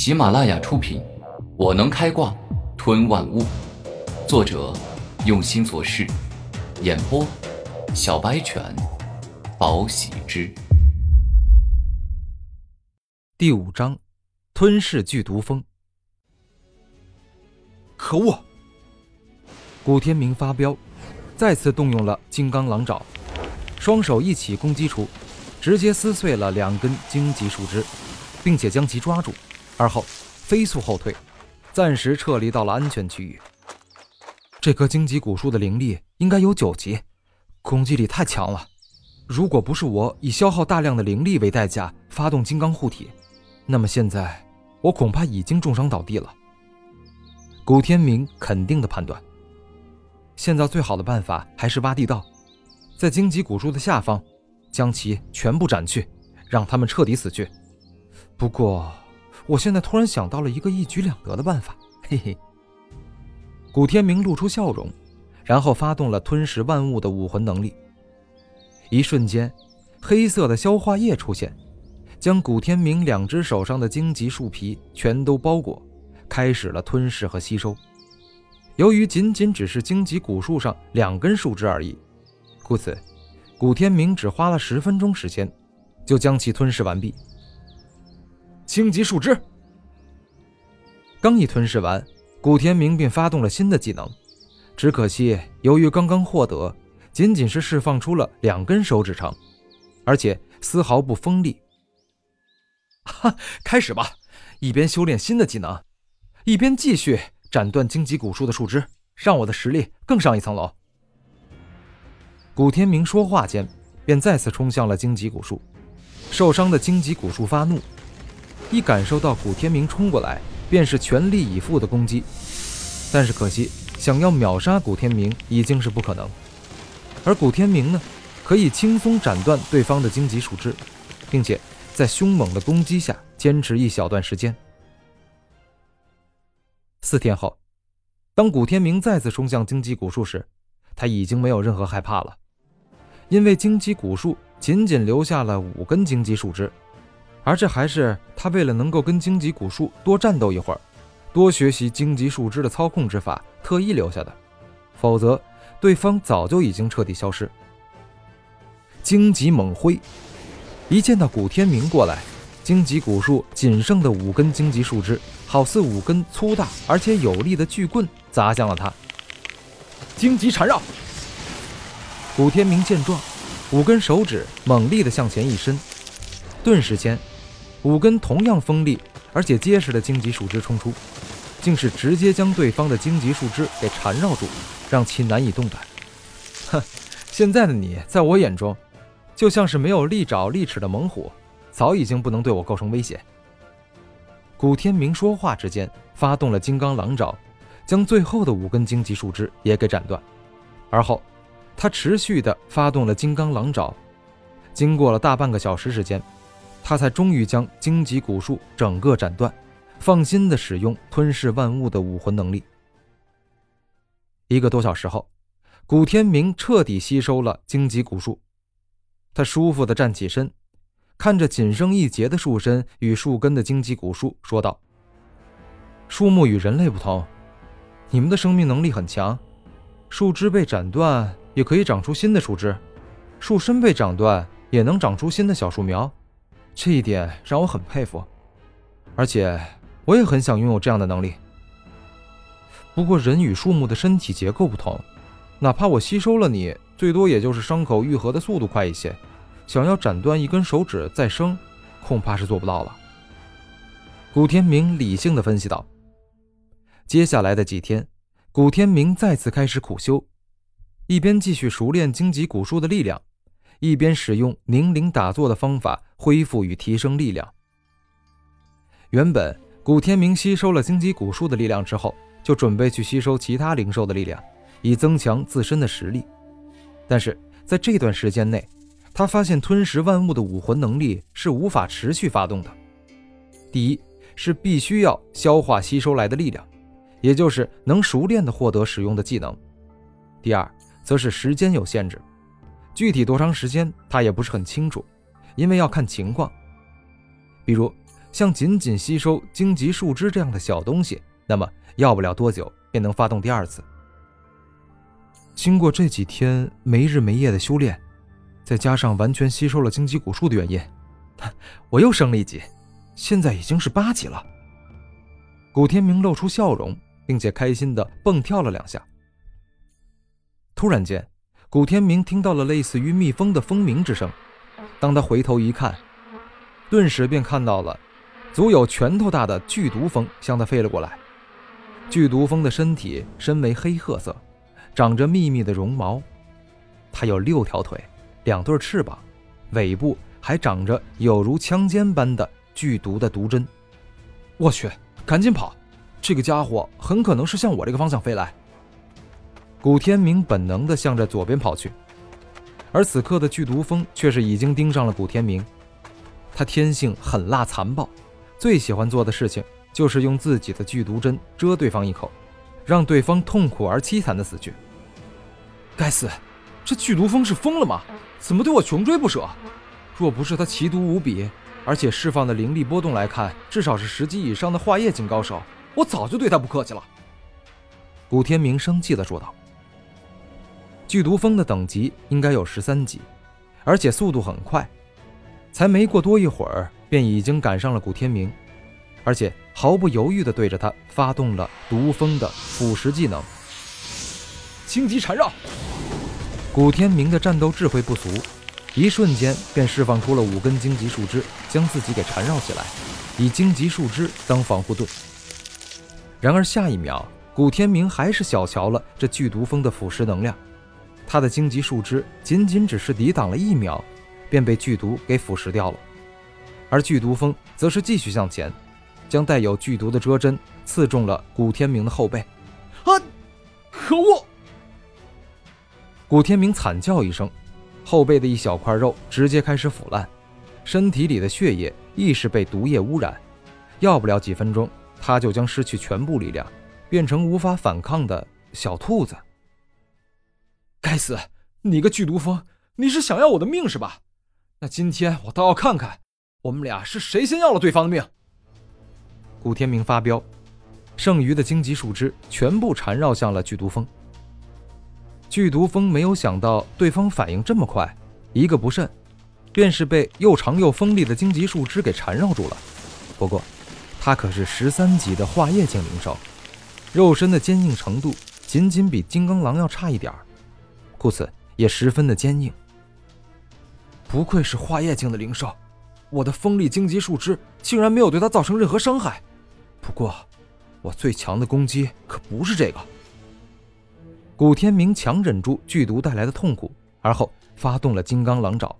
喜马拉雅出品，《我能开挂吞万物》，作者用心做事，演播小白犬，宝喜之。第五章，吞噬剧毒蜂。可恶！古天明发飙，再次动用了金刚狼爪，双手一起攻击出，直接撕碎了两根荆棘树枝，并且将其抓住。而后飞速后退，暂时撤离到了安全区域。这棵荆棘古树的灵力应该有九级，攻击力太强了。如果不是我以消耗大量的灵力为代价发动金刚护体，那么现在我恐怕已经重伤倒地了。古天明肯定的判断。现在最好的办法还是挖地道，在荆棘古树的下方，将其全部斩去，让他们彻底死去。不过。我现在突然想到了一个一举两得的办法，嘿嘿。古天明露出笑容，然后发动了吞噬万物的武魂能力。一瞬间，黑色的消化液出现，将古天明两只手上的荆棘树皮全都包裹，开始了吞噬和吸收。由于仅仅只是荆棘古树上两根树枝而已，故此，古天明只花了十分钟时间，就将其吞噬完毕。荆棘树枝刚一吞噬完，古天明便发动了新的技能。只可惜，由于刚刚获得，仅仅是释放出了两根手指长，而且丝毫不锋利。哈，开始吧！一边修炼新的技能，一边继续斩断荆棘古树的树枝，让我的实力更上一层楼。古天明说话间，便再次冲向了荆棘古树。受伤的荆棘古树发怒。一感受到古天明冲过来，便是全力以赴的攻击。但是可惜，想要秒杀古天明已经是不可能。而古天明呢，可以轻松斩断对方的荆棘树枝，并且在凶猛的攻击下坚持一小段时间。四天后，当古天明再次冲向荆棘古树时，他已经没有任何害怕了，因为荆棘古树仅仅留下了五根荆棘树枝。而这还是他为了能够跟荆棘古树多战斗一会儿，多学习荆棘树枝的操控之法，特意留下的。否则，对方早就已经彻底消失。荆棘猛挥，一见到古天明过来，荆棘古树仅剩的五根荆棘树枝，好似五根粗大而且有力的巨棍砸向了他。荆棘缠绕。古天明见状，五根手指猛力的向前一伸，顿时间。五根同样锋利而且结实的荆棘树枝冲出，竟是直接将对方的荆棘树枝给缠绕住，让其难以动弹。哼，现在的你在我眼中，就像是没有利爪利齿的猛虎，早已经不能对我构成威胁。古天明说话之间，发动了金刚狼爪，将最后的五根荆棘树枝也给斩断。而后，他持续的发动了金刚狼爪，经过了大半个小时时间。他才终于将荆棘古树整个斩断，放心的使用吞噬万物的武魂能力。一个多小时后，古天明彻底吸收了荆棘古树，他舒服的站起身，看着仅剩一截的树身与树根的荆棘古树，说道：“树木与人类不同，你们的生命能力很强，树枝被斩断也可以长出新的树枝，树身被斩断也能长出新的小树苗。”这一点让我很佩服，而且我也很想拥有这样的能力。不过，人与树木的身体结构不同，哪怕我吸收了你，最多也就是伤口愈合的速度快一些。想要斩断一根手指再生，恐怕是做不到了。古天明理性的分析道。接下来的几天，古天明再次开始苦修，一边继续熟练荆棘古树的力量。一边使用凝灵打坐的方法恢复与提升力量。原本古天明吸收了荆棘古树的力量之后，就准备去吸收其他灵兽的力量，以增强自身的实力。但是在这段时间内，他发现吞食万物的武魂能力是无法持续发动的。第一是必须要消化吸收来的力量，也就是能熟练的获得使用的技能；第二则是时间有限制。具体多长时间，他也不是很清楚，因为要看情况。比如，像仅仅吸收荆棘树枝这样的小东西，那么要不了多久便能发动第二次。经过这几天没日没夜的修炼，再加上完全吸收了荆棘古树的原因，我又升了一级，现在已经是八级了。古天明露出笑容，并且开心的蹦跳了两下。突然间，古天明听到了类似于蜜蜂的蜂鸣之声。当他回头一看，顿时便看到了足有拳头大的剧毒蜂向他飞了过来。剧毒蜂的身体身为黑褐色，长着密密的绒毛，它有六条腿，两对翅膀，尾部还长着有如枪尖般的剧毒的毒针。我去，赶紧跑！这个家伙很可能是向我这个方向飞来。古天明本能地向着左边跑去。而此刻的剧毒蜂却是已经盯上了古天明，他天性狠辣残暴，最喜欢做的事情就是用自己的剧毒针蛰对方一口，让对方痛苦而凄惨的死去。该死，这剧毒蜂是疯了吗？怎么对我穷追不舍？若不是他奇毒无比，而且释放的灵力波动来看，至少是十级以上的化液境高手，我早就对他不客气了。古天明生气地说道。剧毒蜂的等级应该有十三级，而且速度很快，才没过多一会儿，便已经赶上了古天明，而且毫不犹豫地对着他发动了毒蜂的腐蚀技能——荆棘缠绕。古天明的战斗智慧不俗，一瞬间便释放出了五根荆棘树枝，将自己给缠绕起来，以荆棘树枝当防护盾。然而下一秒，古天明还是小瞧了这剧毒蜂的腐蚀能量。他的荆棘树枝仅仅只是抵挡了一秒，便被剧毒给腐蚀掉了，而剧毒蜂则是继续向前，将带有剧毒的蛰针刺中了古天明的后背。啊！可恶！古天明惨叫一声，后背的一小块肉直接开始腐烂，身体里的血液亦是被毒液污染，要不了几分钟，他就将失去全部力量，变成无法反抗的小兔子。该死！你个剧毒蜂，你是想要我的命是吧？那今天我倒要看看，我们俩是谁先要了对方的命。古天明发飙，剩余的荆棘树枝全部缠绕向了剧毒蜂。剧毒蜂没有想到对方反应这么快，一个不慎，便是被又长又锋利的荆棘树枝给缠绕住了。不过，他可是十三级的化液境灵兽，肉身的坚硬程度仅仅比金刚狼要差一点儿。故此也十分的坚硬。不愧是化液境的灵兽，我的锋利荆棘树枝竟然没有对它造成任何伤害。不过，我最强的攻击可不是这个。古天明强忍住剧毒带来的痛苦，而后发动了金刚狼爪。